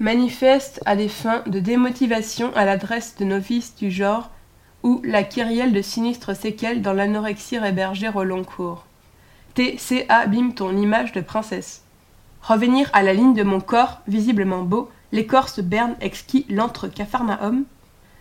manifeste à des fins de démotivation à l'adresse de novices du genre ou la kyrielle de sinistres séquelles dans l'anorexie hébergère au long cours. T.C. abîme ton image de princesse. Revenir à la ligne de mon corps, visiblement beau, l'écorce berne exquis l'antre capharnaüm.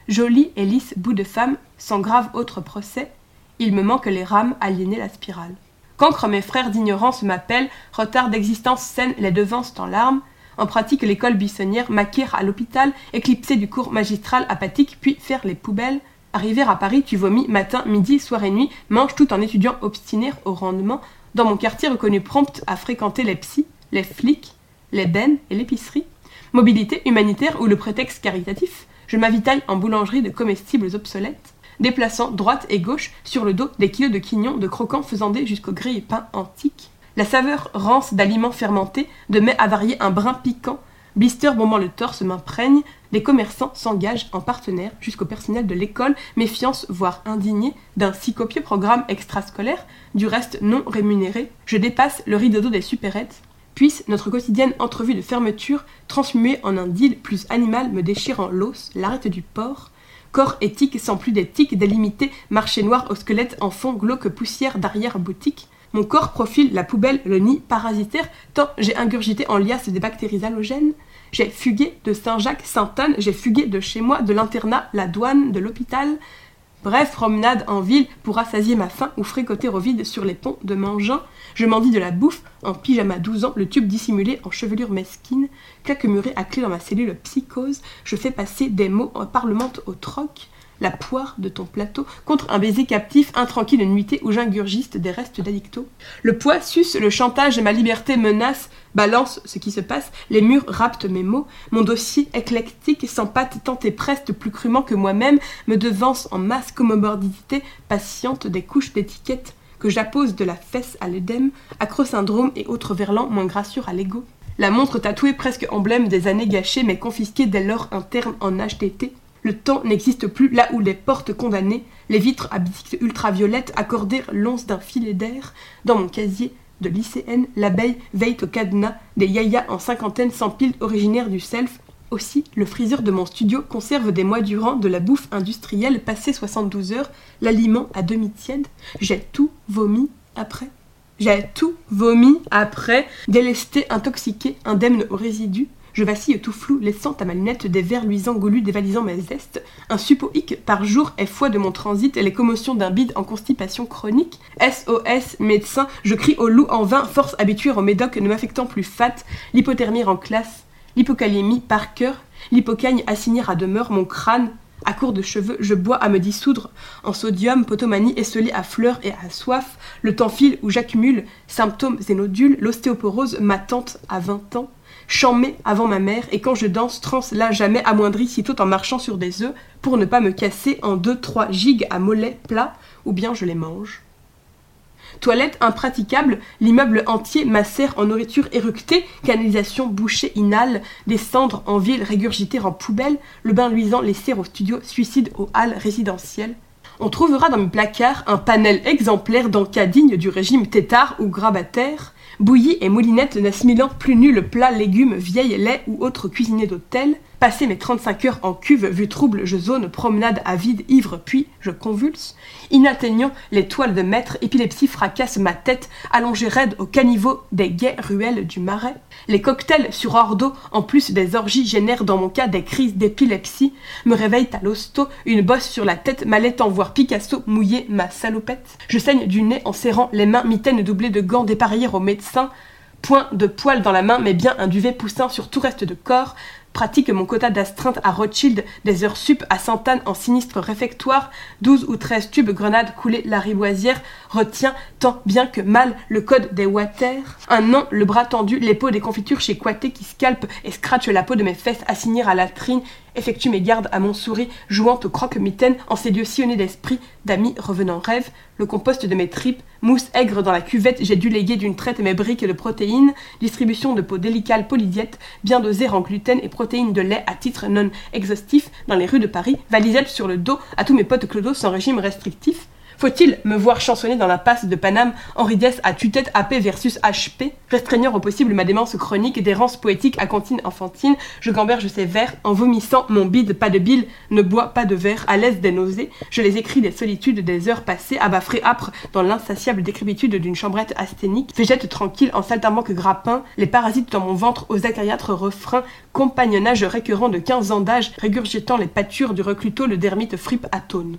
Joli et lisse bout de femme, sans grave autre procès, il me manque les rames aliéner la spirale. Cancre mes frères d'ignorance m'appellent, retard d'existence saine les devancent en larmes, en pratique l'école buissonnière, m'acquérir à l'hôpital, éclipser du cours magistral apathique, puis faire les poubelles. Arriver à Paris, tu vomis matin, midi, soir et nuit, mange tout en étudiant obstiné au rendement, dans mon quartier reconnu prompt à fréquenter les psys, les flics, les bennes et l'épicerie. Mobilité humanitaire ou le prétexte caritatif, je m'avitaille en boulangerie de comestibles obsolètes, déplaçant droite et gauche sur le dos des kilos de quignons de croquants faisandés jusqu'aux grilles pains antiques. La saveur rance d'aliments fermentés, de mets avariés un brin piquant, blister bombant le torse m'imprègne, les commerçants s'engagent en partenaire jusqu'au personnel de l'école, méfiance voire indignée d'un si copieux programme extrascolaire, du reste non rémunéré, je dépasse le rideau des supérettes, puisse notre quotidienne entrevue de fermeture, transmuée en un deal plus animal me déchirant l'os, l'arrête du porc, corps éthique sans plus d'éthique, délimité, marché noir au squelette en fond glauque poussière d'arrière-boutique, mon corps profile la poubelle, le nid parasitaire, tant j'ai ingurgité en liasse des bactéries halogènes. J'ai fugué de Saint-Jacques, Sainte-Anne, j'ai fugué de chez moi, de l'internat, la douane, de l'hôpital. Bref, promenade en ville pour rassasier ma faim ou fréquenter au vide sur les ponts de Mangin. Je m'en dis de la bouffe, en pyjama 12 ans, le tube dissimulé en chevelure mesquine, claque-muré à clé dans ma cellule psychose, je fais passer des mots en parlemente au troc la poire de ton plateau, contre un baiser captif, intranquille nuitée où j'ingurgiste des restes d'addicto. Le poids suce, le chantage ma liberté menace, balance ce qui se passe, les murs raptent mes mots, mon dossier éclectique, sans pattes tant et preste, plus crûment que moi-même, me devance en masse comorbidité, patiente des couches d'étiquettes que j'appose de la fesse à l'édème, acrosyndrome et autres verlans moins gracieux à l'ego. La montre tatouée presque emblème des années gâchées mais confisquée dès lors interne en HTT. Le temps n'existe plus là où les portes condamnées, les vitres à bisques ultraviolettes accordèrent l'once d'un filet d'air. Dans mon casier de lycéenne, l'abeille veille au cadenas, des yayas en cinquantaine s'empilent originaires du self. Aussi, le friseur de mon studio conserve des mois durant de la bouffe industrielle passée 72 heures, l'aliment à demi tiède. J'ai tout vomi après. J'ai tout vomi après, délesté, intoxiqué, indemne aux résidus, je vacille tout flou, laissant à ma lunette des vers luisants goulus dévalisant mes zestes. Un suppoïque par jour est foi de mon transit et les commotions d'un bide en constipation chronique. SOS, médecin, je crie au loup en vain, force habituée au médoc ne m'affectant plus fat, l'hypothermie en classe, l'hypocalémie par cœur, l'hypocagne assignée à demeure mon crâne, à court de cheveux, je bois à me dissoudre. En sodium, potomanie esselée à fleurs et à soif, le temps file où j'accumule symptômes et nodules, l'ostéoporose m'attente à 20 ans chamé avant ma mère, et quand je danse, trans là jamais amoindri sitôt en marchant sur des œufs, pour ne pas me casser en deux, trois gigs à mollets plats, ou bien je les mange. Toilette impraticable, l'immeuble entier macère en nourriture éructée, canalisation bouchée inhale, des cendres en ville régurgitées en poubelle, le bain luisant laissé au studio, suicide aux halles résidentielles. On trouvera dans mes placards un panel exemplaire cas digne du régime tétard ou grabataire, Bouillie et moulinette n'assimilant plus nul plat, légumes, vieilles, lait ou autre cuisinier d'hôtel, Passé mes 35 heures en cuve, vue trouble, je zone, promenade avide, ivre, puis je convulse. Inatteignant les toiles de maître, épilepsie fracasse ma tête, allongée raide au caniveau des gaies ruelles du marais. Les cocktails sur d'eau, en plus des orgies, génèrent dans mon cas des crises d'épilepsie, me réveillent à l'hosto, une bosse sur la tête, m'allaitant voir Picasso mouiller ma salopette. Je saigne du nez en serrant les mains, mitaines doublées de gants dépareillés au médecin, point de poil dans la main, mais bien un duvet poussant sur tout reste de corps, pratique mon quota d'astreinte à Rothschild, des heures sup à Sainte-Anne en sinistre réfectoire, 12 ou 13 tubes grenades coulés la riboisière, retient tant bien que mal le code des water. Un an, le bras tendu, les pots des confitures chez Quaté qui scalpe et scratche la peau de mes fesses assignées à la trine, effectue mes gardes à mon souris, jouant au croque-mitaine en ces lieux sillonnés d'esprit, d'amis revenant rêve, le compost de mes tripes, mousse aigre dans la cuvette, j'ai dû léguer d'une traite mes briques de protéines, distribution de peaux délicales polydiètes, bien dosées en gluten et protéines de lait à titre non exhaustif dans les rues de Paris, valisette sur le dos à tous mes potes clodos sans régime restrictif, Faut-il me voir chansonner dans la passe de Paname Henri Dess à tue-tête AP versus HP Restreignant au possible ma démence chronique d'errance poétique à cantine enfantine, je gamberge ces vers en vomissant mon bide, pas de bile, ne bois pas de verre, à l'aise des nausées, je les écris des solitudes des heures passées, abaffrées âpres dans l'insatiable décrépitude d'une chambrette asthénique, végète tranquille en saltimbanque que grappin, les parasites dans mon ventre aux acariâtres refrains, compagnonnage récurrent de quinze ans d'âge, régurgitant les pâtures du recluto, le dermite fripe atone.